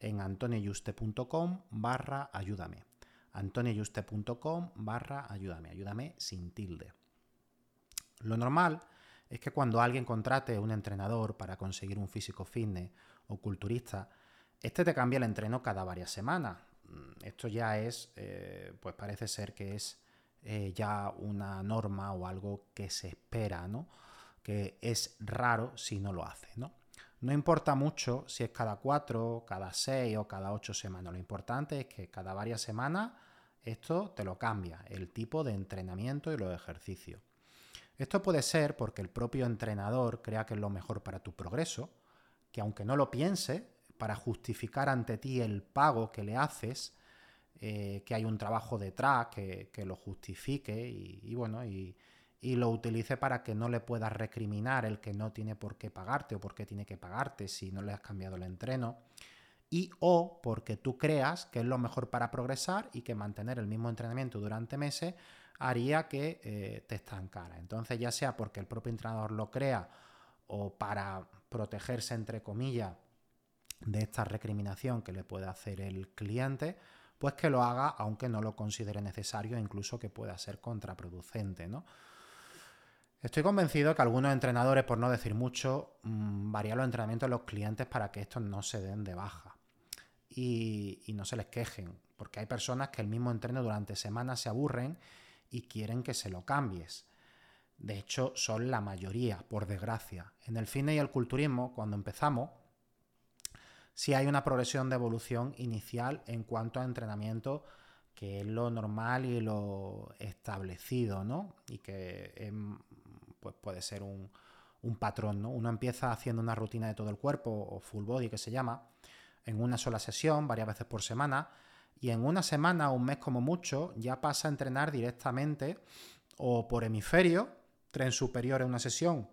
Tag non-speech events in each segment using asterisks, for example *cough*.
en antonioyuste.com barra ayúdame. antonioyuste.com barra ayúdame. Ayúdame sin tilde. Lo normal es que cuando alguien contrate un entrenador para conseguir un físico fitness o culturista, este te cambia el entreno cada varias semanas. Mm, esto ya es, eh, pues parece ser que es eh, ya una norma o algo que se espera, ¿no? Que es raro si no lo hace, ¿no? No importa mucho si es cada cuatro, cada seis o cada ocho semanas. Lo importante es que cada varias semanas esto te lo cambia, el tipo de entrenamiento y los ejercicios. Esto puede ser porque el propio entrenador crea que es lo mejor para tu progreso, que aunque no lo piense, para justificar ante ti el pago que le haces, eh, que hay un trabajo detrás que, lo justifique y bueno, y, y lo utilice para que no le puedas recriminar el que no tiene por qué pagarte o por qué tiene que pagarte si no le has cambiado el entreno. Y o porque tú creas que es lo mejor para progresar y que mantener el mismo entrenamiento durante meses haría que eh, te estancara. Entonces ya sea porque el propio entrenador lo crea o para protegerse entre comillas de esta recriminación que le puede hacer el cliente, pues que lo haga aunque no lo considere necesario incluso que pueda ser contraproducente, ¿no? Estoy convencido que algunos entrenadores, por no decir mucho, mm, varían los entrenamientos de los clientes para que estos no se den de baja y, no se les quejen, porque hay personas que el mismo entreno durante semanas se aburren y quieren que se lo cambies. De hecho, son la mayoría, por desgracia. En el fitness y el culturismo, cuando empezamos, sí hay una progresión de evolución inicial en cuanto a entrenamiento que es lo normal y lo establecido, ¿no? Y que pues puede ser un, patrón, ¿no? Uno empieza haciendo una rutina de todo el cuerpo, o full body que se llama, en una sola sesión, varias veces por semana, y en una semana o un mes como mucho, ya pasa a entrenar directamente o por hemisferio, tren superior en una sesión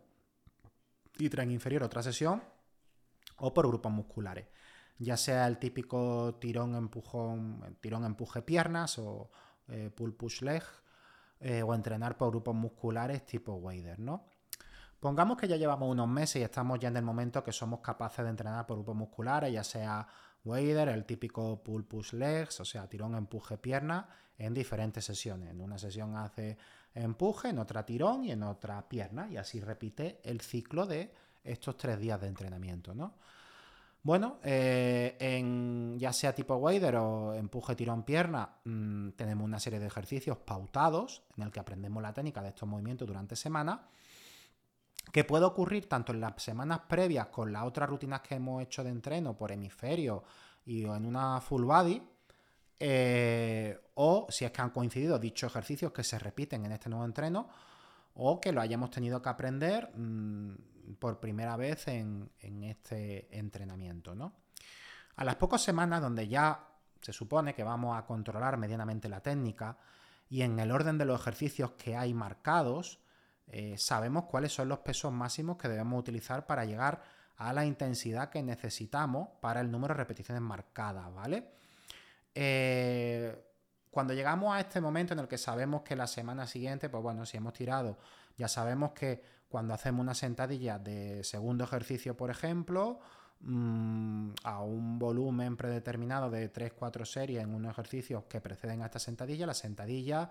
y tren inferior otra sesión, o por grupos musculares ya sea el típico tirón empujón, tirón empuje piernas o eh, pull push leg, eh, o entrenar por grupos musculares tipo wader, ¿no? Pongamos que ya llevamos unos meses y estamos ya en el momento que somos capaces de entrenar por grupos musculares, ya sea wader, el típico pull push legs, o sea, tirón empuje pierna, en diferentes sesiones. En una sesión hace empuje, en otra tirón y en otra pierna, y así repite el ciclo de estos tres días de entrenamiento, ¿no? Bueno, eh, ya sea tipo wader o empuje tirón pierna, mm, tenemos una serie de ejercicios pautados en el que aprendemos la técnica de estos movimientos durante semana, que puede ocurrir tanto en las semanas previas con las otras rutinas que hemos hecho de entreno por hemisferio y en una full body, eh, o si es que han coincidido dichos ejercicios que se repiten en este nuevo entreno, o que lo hayamos tenido que aprender. Mm, por primera vez en, este entrenamiento. ¿no? A las pocas semanas donde ya se supone que vamos a controlar medianamente la técnica y en el orden de los ejercicios que hay marcados, eh, sabemos cuáles son los pesos máximos que debemos utilizar para llegar a la intensidad que necesitamos para el número de repeticiones marcadas, ¿vale? Eh, cuando llegamos a este momento en el que sabemos que la semana siguiente, pues bueno, si hemos tirado, ya sabemos que cuando hacemos una sentadilla de segundo ejercicio, por ejemplo, mm, a un volumen predeterminado de 3-4 series en unos ejercicios que preceden a esta sentadilla, la sentadilla,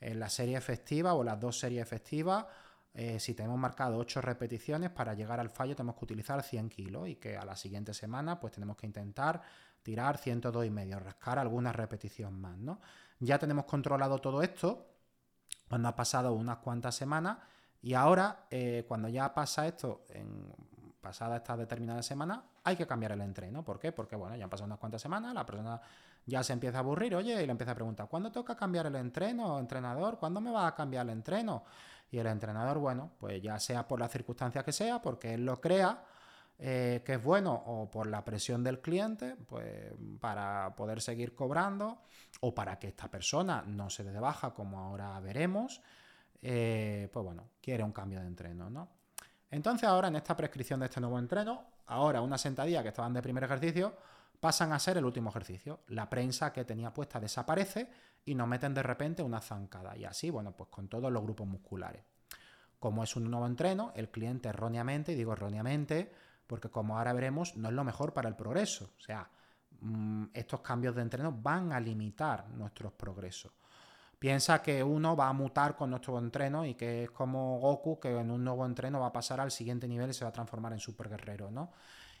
en la serie efectiva o las dos series efectivas, eh, si tenemos marcado 8 repeticiones, para llegar al fallo tenemos que utilizar 100 kilos y que a la siguiente semana pues tenemos que intentar tirar 102 y medio, rascar alguna repetición más, ¿no? Ya tenemos controlado todo esto cuando ha pasado unas cuantas semanas y ahora, eh, cuando ya pasa esto, en pasada esta determinada semana, hay que cambiar el entreno. ¿Por qué? Porque, bueno, ya han pasado unas cuantas semanas, la persona ya se empieza a aburrir, oye, y le empieza a preguntar, ¿cuándo toca cambiar el entreno, entrenador? ¿Cuándo me va a cambiar el entreno? Y el entrenador, bueno, pues ya sea por las circunstancias que sea, porque él lo crea, eh, que es bueno o por la presión del cliente, pues para poder seguir cobrando o para que esta persona no se dé de baja como ahora veremos, eh, pues bueno, quiere un cambio de entreno, ¿no? Entonces ahora en esta prescripción de este nuevo entreno, ahora una sentadilla que estaban de primer ejercicio, pasan a ser el último ejercicio. La prensa que tenía puesta desaparece y nos meten de repente una zancada. Y así, bueno, pues con todos los grupos musculares. Como es un nuevo entreno, el cliente erróneamente, y digo erróneamente, porque como ahora veremos, no es lo mejor para el progreso. O sea, mm, estos cambios de entreno van a limitar nuestros progresos. Piensa que uno va a mutar con nuestro entreno y que es como Goku, que en un nuevo entreno va a pasar al siguiente nivel y se va a transformar en super guerrero, ¿no?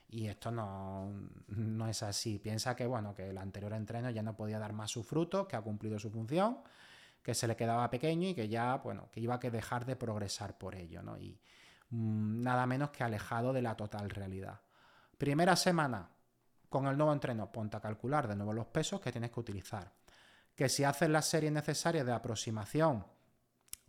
Y esto no, no es así. Piensa que, bueno, que el anterior entreno ya no podía dar más su fruto, que ha cumplido su función, que se le quedaba pequeño y que ya, bueno, que iba a que dejar de progresar por ello, ¿no? Y, nada menos que alejado de la total realidad. Primera semana, con el nuevo entreno, ponte a calcular de nuevo los pesos que tienes que utilizar. Que si haces las series necesarias de aproximación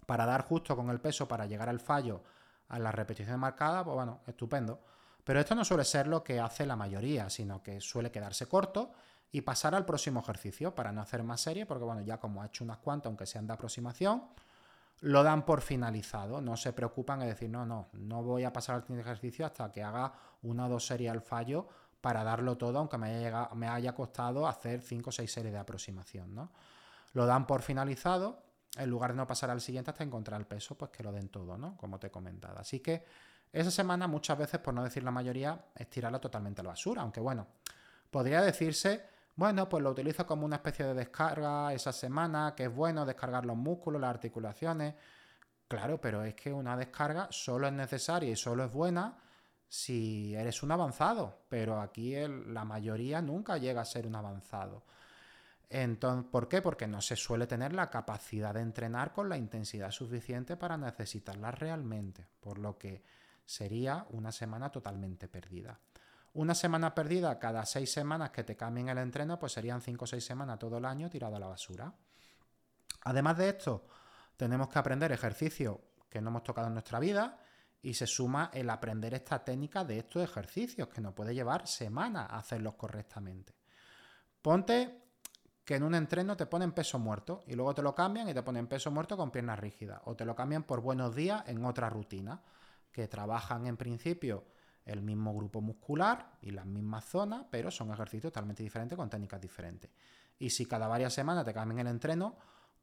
para dar justo con el peso para llegar al fallo a la repetición marcada, pues bueno, estupendo. Pero esto no suele ser lo que hace la mayoría, sino que suele quedarse corto y pasar al próximo ejercicio para no hacer más serie, porque bueno, ya como ha hecho unas cuantas, aunque sean de aproximación, lo dan por finalizado, no se preocupan de decir, no, no, no voy a pasar al siguiente ejercicio hasta que haga una o dos series al fallo para darlo todo, aunque me haya, costado hacer cinco o seis series de aproximación, ¿no? Lo dan por finalizado, en lugar de no pasar al siguiente hasta encontrar el peso, pues que lo den todo, ¿no? Como te he comentado. Así que esa semana muchas veces, por no decir la mayoría, es tirarla totalmente a la basura, aunque bueno, podría decirse bueno, pues lo utilizo como una especie de descarga esa semana, que es bueno descargar los músculos, las articulaciones. Claro, pero es que una descarga solo es necesaria y solo es buena si eres un avanzado, pero aquí la mayoría nunca llega a ser un avanzado. Entonces, ¿Por qué? Porque no se suele tener la capacidad de entrenar con la intensidad suficiente para necesitarla realmente, por lo que sería una semana totalmente perdida. Una semana perdida cada seis semanas que te cambien el entreno, pues serían cinco o seis semanas todo el año tirado a la basura. Además de esto, tenemos que aprender ejercicios que no hemos tocado en nuestra vida y se suma el aprender esta técnica de estos ejercicios, que nos puede llevar semanas hacerlos correctamente. Ponte que en un entreno te ponen peso muerto y luego te lo cambian y te ponen peso muerto con piernas rígidas o te lo cambian por buenos días en otra rutina que trabajan en principio el mismo grupo muscular y las mismas zonas, pero son ejercicios totalmente diferentes con técnicas diferentes. Y si cada varias semanas te cambian el entreno,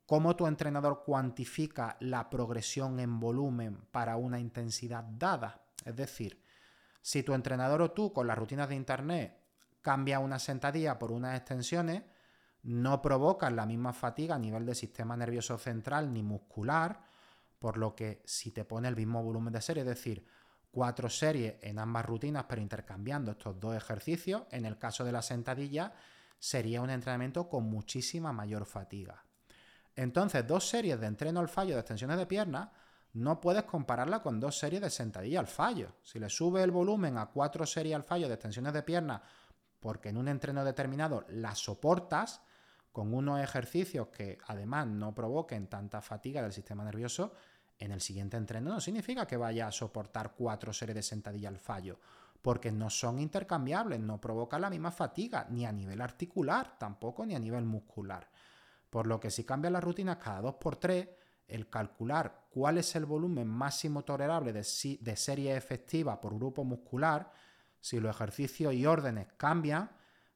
¿cómo tu entrenador cuantifica la progresión en volumen para una intensidad dada? Es decir, si tu entrenador o tú con las rutinas de internet cambia una sentadilla por unas extensiones, no provocan la misma fatiga a nivel del sistema nervioso central ni muscular, por lo que si te pone el mismo volumen de serie, es decir, cuatro series en ambas rutinas, pero intercambiando estos dos ejercicios, en el caso de la sentadilla, sería un entrenamiento con muchísima mayor fatiga. Entonces, dos series de entreno al fallo de extensiones de pierna no puedes compararla con dos series de sentadilla al fallo. Si le sube el volumen a cuatro series al fallo de extensiones de pierna, porque en un entreno determinado las soportas con unos ejercicios que además no provoquen tanta fatiga del sistema nervioso, en el siguiente entreno no significa que vaya a soportar cuatro series de sentadilla al fallo, porque no son intercambiables, no provocan la misma fatiga, ni a nivel articular, tampoco ni a nivel muscular. Por lo que si cambia la rutina cada 2x3, el calcular cuál es el volumen máximo tolerable de, de serie efectiva por grupo muscular Si los ejercicios y órdenes cambian,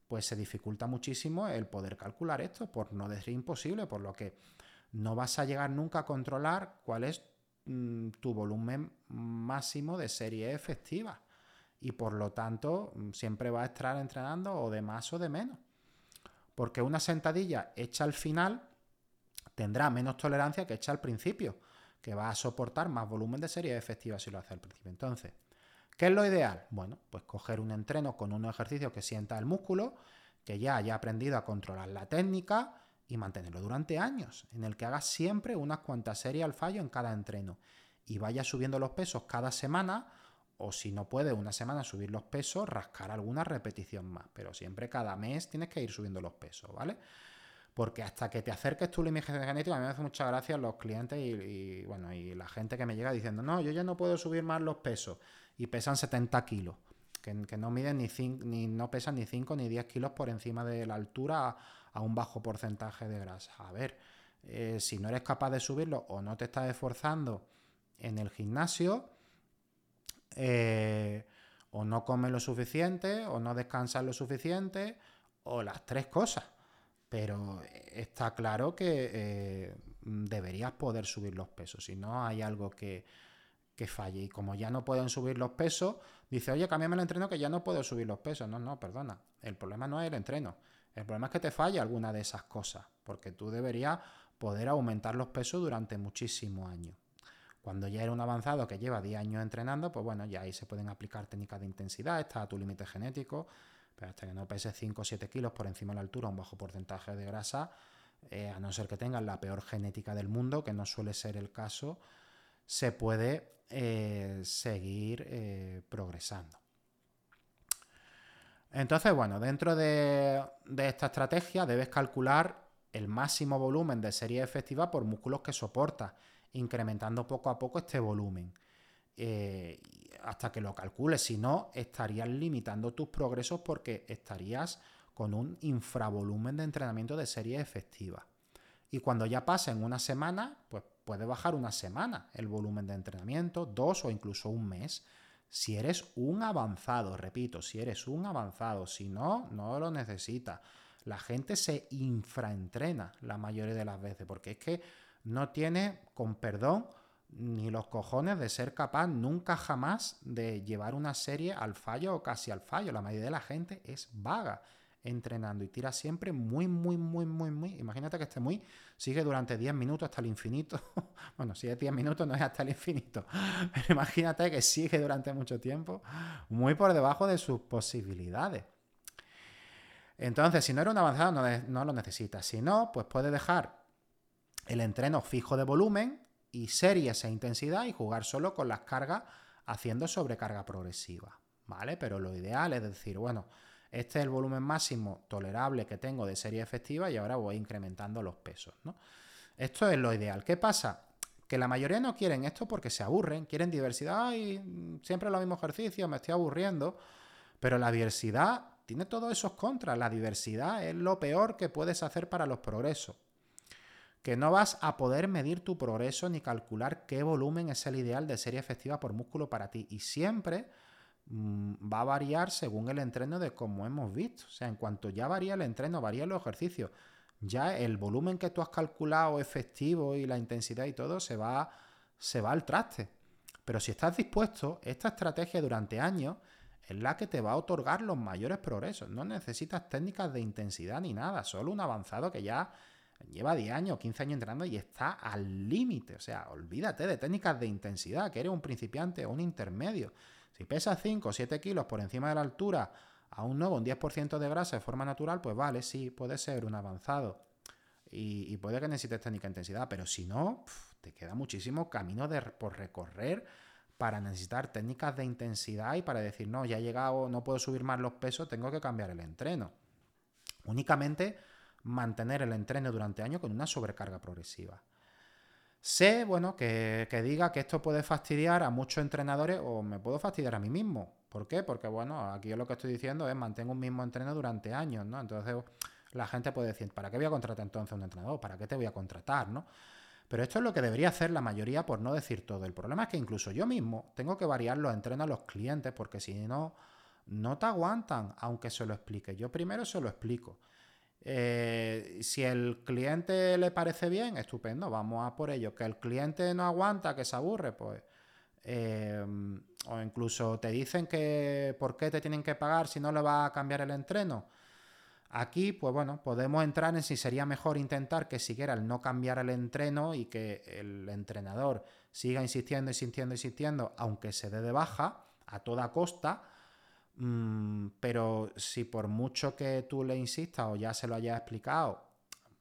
pues se dificulta muchísimo el poder calcular esto, por no decir imposible, por lo que no vas a llegar nunca a controlar cuál es mm, tu volumen máximo de serie efectiva. Y por lo tanto, mm, siempre vas a estar entrenando o de más o de menos. Porque una sentadilla hecha al final tendrá menos tolerancia que hecha al principio, que va a soportar más volumen de serie efectiva si lo hace al principio. Entonces, ¿qué es lo ideal? Bueno, pues coger un entreno con un ejercicio que sienta el músculo, que ya haya aprendido a controlar la técnica y mantenerlo durante años, en el que haga siempre unas cuantas series al fallo en cada entreno y vaya subiendo los pesos cada semana o si no puede una semana subir los pesos, rascar alguna repetición más, pero siempre cada mes tienes que ir subiendo los pesos, ¿vale? Porque hasta que te acerques tu límite genético, a mí me hace mucha gracia los clientes y, bueno, y la gente que me llega diciendo, no, yo ya no puedo subir más los pesos y pesan 70 kilos, que, no miden ni, ni no pesan ni 5 ni 10 kilos por encima de la altura a un bajo porcentaje de grasa. A ver, eh, si no eres capaz de subirlo o no te estás esforzando en el gimnasio, eh, o no comes lo suficiente, o no descansas lo suficiente, o las tres cosas. Pero está claro que eh, deberías poder subir los pesos, si no hay algo que, que falle. Y como ya no pueden subir los pesos, dice, oye, cámbiame el entreno que ya no puedo subir los pesos. No, no, perdona. El problema no es el entreno. El problema es que te falla alguna de esas cosas, porque tú deberías poder aumentar los pesos durante muchísimos años. Cuando ya era un avanzado que lleva 10 años entrenando, pues bueno, ya ahí se pueden aplicar técnicas de intensidad, está a tu límite genético, pero hasta que no pese 5 o 7 kilos por encima de la altura, un bajo porcentaje de grasa, eh, a no ser que tengas la peor genética del mundo, que no suele ser el caso, se puede eh, seguir eh, progresando. Entonces, bueno, dentro de, esta estrategia debes calcular el máximo volumen de serie efectiva por músculos que soporta, incrementando poco a poco este volumen. Eh, hasta que lo calcules, si no, estarías limitando tus progresos porque estarías con un infravolumen de entrenamiento de serie efectiva. Y cuando ya pasen una semana, pues puede bajar una semana el volumen de entrenamiento, dos o incluso un mes. Si eres un avanzado, repito, si eres un avanzado, si no, no lo necesitas. La gente se infraentrena la mayoría de las veces, porque es que no tiene, con perdón, ni los cojones de ser capaz nunca jamás de llevar una serie al fallo o casi al fallo. La mayoría de la gente es vaga entrenando y tira siempre muy, muy, muy, muy, muy. Imagínate que este muy sigue durante 10 minutos hasta el infinito. *laughs* bueno, si es 10 minutos no es hasta el infinito. *laughs* Pero imagínate que sigue durante mucho tiempo muy por debajo de sus posibilidades. Entonces, si no eres un avanzado, no, no lo necesitas. Si no, pues puedes dejar el entreno fijo de volumen y series e intensidad y jugar solo con las cargas haciendo sobrecarga progresiva. ¿Vale? Pero lo ideal es decir, bueno, este es el volumen máximo tolerable que tengo de serie efectiva y ahora voy incrementando los pesos. Esto es lo ideal. ¿Qué pasa? Que la mayoría no quieren esto porque se aburren, quieren diversidad y siempre los mismos ejercicios, me estoy aburriendo. Pero la diversidad tiene todos esos contras. La diversidad es lo peor que puedes hacer para los progresos. Que no vas a poder medir tu progreso ni calcular qué volumen es el ideal de serie efectiva por músculo para ti. Y siempre Mm, va a variar según el entreno de como hemos visto. O sea, en cuanto ya varía el entreno, varía los ejercicios, ya el volumen que tú has calculado efectivo y la intensidad y todo se va, se va al traste. Pero si estás dispuesto, esta estrategia durante años es la que te va a otorgar los mayores progresos. No necesitas técnicas de intensidad ni nada, solo un avanzado que ya lleva 10 años, 15 años entrenando y está al límite. O sea, olvídate de técnicas de intensidad, que eres un principiante o un intermedio. Si pesas 5 o 7 kilos por encima de la altura, aún no, un 10% de grasa de forma natural, pues vale, sí, puede ser un avanzado. Y, puede que necesites técnica de intensidad, pero si no, te queda muchísimo camino por recorrer para necesitar técnicas de intensidad y para decir, no, ya he llegado, no puedo subir más los pesos, tengo que cambiar el entreno. Únicamente mantener el entreno durante años con una sobrecarga progresiva. Sé, bueno, que, diga que esto puede fastidiar a muchos entrenadores o me puedo fastidiar a mí mismo. ¿Por qué? Porque, bueno, aquí yo lo que estoy diciendo es mantengo un mismo entreno durante años, ¿no? Entonces la gente puede decir, ¿para qué voy a contratar entonces un entrenador? ¿Para qué te voy a contratar, no? Pero esto es lo que debería hacer la mayoría, por no decir todo. El problema es que incluso yo mismo tengo que variar los entrenos a los clientes, porque si no, no te aguantan, aunque se lo explique. Yo primero se lo explico. Eh, si el cliente le parece bien, estupendo, vamos a por ello. Que el cliente no aguanta, que se aburre, pues. Eh, o incluso te dicen que por qué te tienen que pagar si no le va a cambiar el entreno. Aquí, pues bueno, podemos entrar en si sería mejor intentar que siguiera el no cambiar el entreno y que el entrenador siga insistiendo, insistiendo, insistiendo, aunque se dé de baja a toda costa. Mm, pero si por mucho que tú le insistas o ya se lo hayas explicado,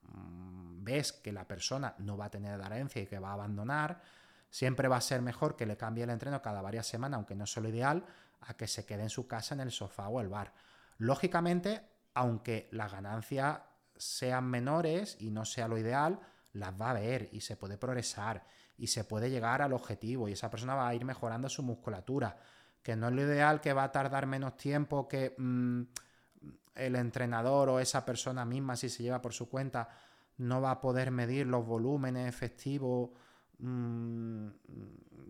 mm, ves que la persona no va a tener adherencia y que va a abandonar, siempre va a ser mejor que le cambie el entreno cada varias semanas, aunque no es lo ideal, a que se quede en su casa en el sofá o el bar. Lógicamente, aunque las ganancias sean menores y no sea lo ideal, las va a ver y se puede progresar y se puede llegar al objetivo y esa persona va a ir mejorando su musculatura, que no es lo ideal, que va a tardar menos tiempo que mm, el entrenador o esa persona misma, si se lleva por su cuenta, no va a poder medir los volúmenes efectivos mm,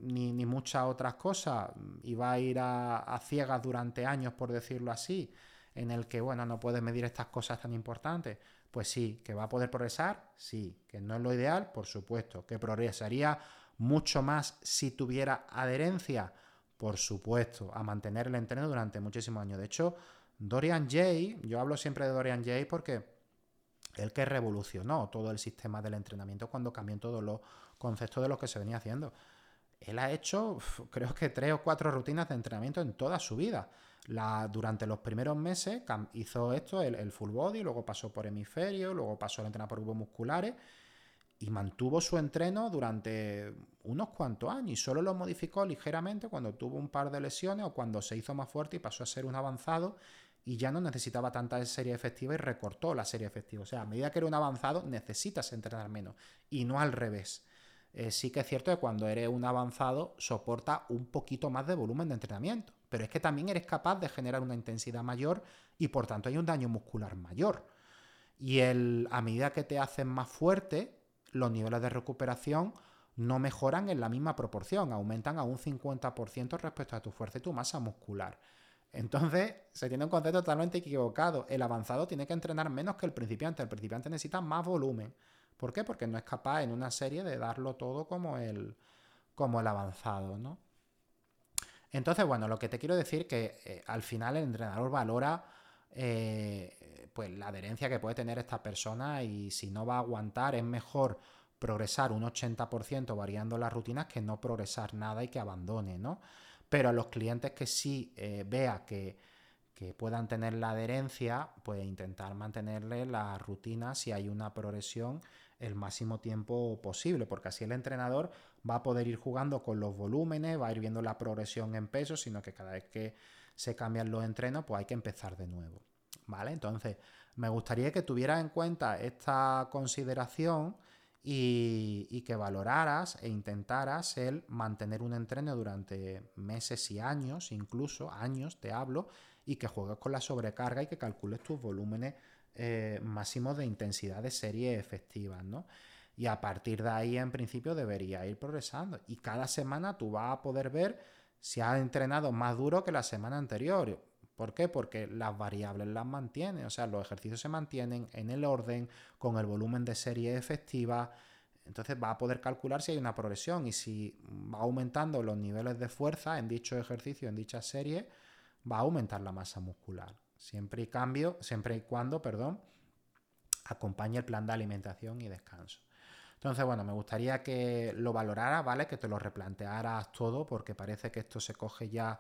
ni, muchas otras cosas y va a ir a ciegas durante años, por decirlo así en el que, bueno, no puedes medir estas cosas tan importantes. Pues sí, que va a poder progresar, sí, que no es lo ideal, por supuesto, que progresaría mucho más si tuviera adherencia, por supuesto, a mantener el entreno durante muchísimos años. De hecho, Dorian Jay, yo hablo siempre de Dorian Jay porque el que revolucionó todo el sistema del entrenamiento cuando cambió todos los conceptos de lo que se venía haciendo. Él ha hecho, creo que tres o cuatro rutinas de entrenamiento en toda su vida durante los primeros meses hizo esto, el, full body, luego pasó por hemisferio, luego pasó a entrenar por grupos musculares y mantuvo su entreno durante unos cuantos años y solo lo modificó ligeramente cuando tuvo un par de lesiones o cuando se hizo más fuerte y pasó a ser un avanzado y ya no necesitaba tanta serie efectiva y recortó la serie efectiva. O sea, a medida que era un avanzado necesitas entrenar menos y no al revés. Eh, sí que es cierto que cuando eres un avanzado soporta un poquito más de volumen de entrenamiento pero es que también eres capaz de generar una intensidad mayor y por tanto hay un daño muscular mayor. Y el, a medida que te haces más fuerte, los niveles de recuperación no mejoran en la misma proporción, aumentan a un 50% respecto a tu fuerza y tu masa muscular. Entonces, se tiene un concepto totalmente equivocado. El avanzado tiene que entrenar menos que el principiante. El principiante necesita más volumen. ¿Por qué? Porque no es capaz en una serie de darlo todo como el, como el avanzado, ¿no? Entonces, bueno, lo que te quiero decir que eh, al final el entrenador valora eh, pues la adherencia que puede tener esta persona y si no va a aguantar es mejor progresar un 80% variando las rutinas que no progresar nada y que abandone, ¿no? Pero a los clientes que sí eh, vea que, que, puedan tener la adherencia, pues intentar mantenerle la rutina si hay una progresión el máximo tiempo posible, porque así el entrenador va a poder ir jugando con los volúmenes, va a ir viendo la progresión en peso, sino que cada vez que se cambian los entrenos, pues hay que empezar de nuevo. ¿Vale? Entonces, me gustaría que tuvieras en cuenta esta consideración y, que valoraras e intentaras el mantener un entreno durante meses y años, incluso años, te hablo, y que juegues con la sobrecarga y que calcules tus volúmenes eh, máximos de intensidad de serie efectivas, ¿no? Y a partir de ahí, en principio, debería ir progresando. Y cada semana tú vas a poder ver si has entrenado más duro que la semana anterior. ¿Por qué? Porque las variables las mantiene, o sea, los ejercicios se mantienen en el orden, con el volumen de serie efectiva. Entonces va a poder calcular si hay una progresión y si va aumentando los niveles de fuerza en dicho ejercicio, en dicha serie, va a aumentar la masa muscular. Siempre y cambio, siempre y cuando, perdón, acompañe el plan de alimentación y descanso. Entonces, bueno, me gustaría que lo valoraras, ¿vale? Que te lo replantearas todo, porque parece que esto se coge ya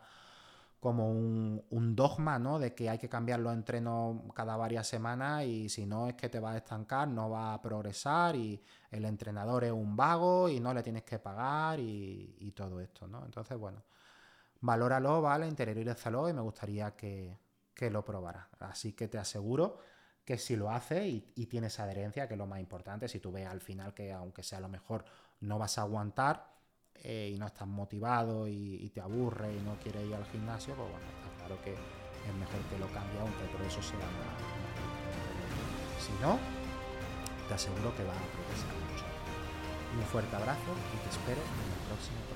como un, dogma, ¿no? De que hay que cambiar los entrenos cada varias semanas y si no es que te va a estancar, no va a progresar y el entrenador es un vago y no le tienes que pagar y, todo esto, ¿no? Entonces, bueno, valóralo, ¿vale? Interiorízalo y me gustaría que, que lo probara. Así que te aseguro que si lo haces y, tienes adherencia, que es lo más importante, si tú ves al final que aunque sea lo mejor no vas a aguantar eh, y no estás motivado y, te aburre y no quieres ir al gimnasio, pues bueno, está claro que es mejor que lo cambie aunque por eso sea más, Si no, te aseguro que va a progresar mucho. Un fuerte abrazo y te espero en el próximo.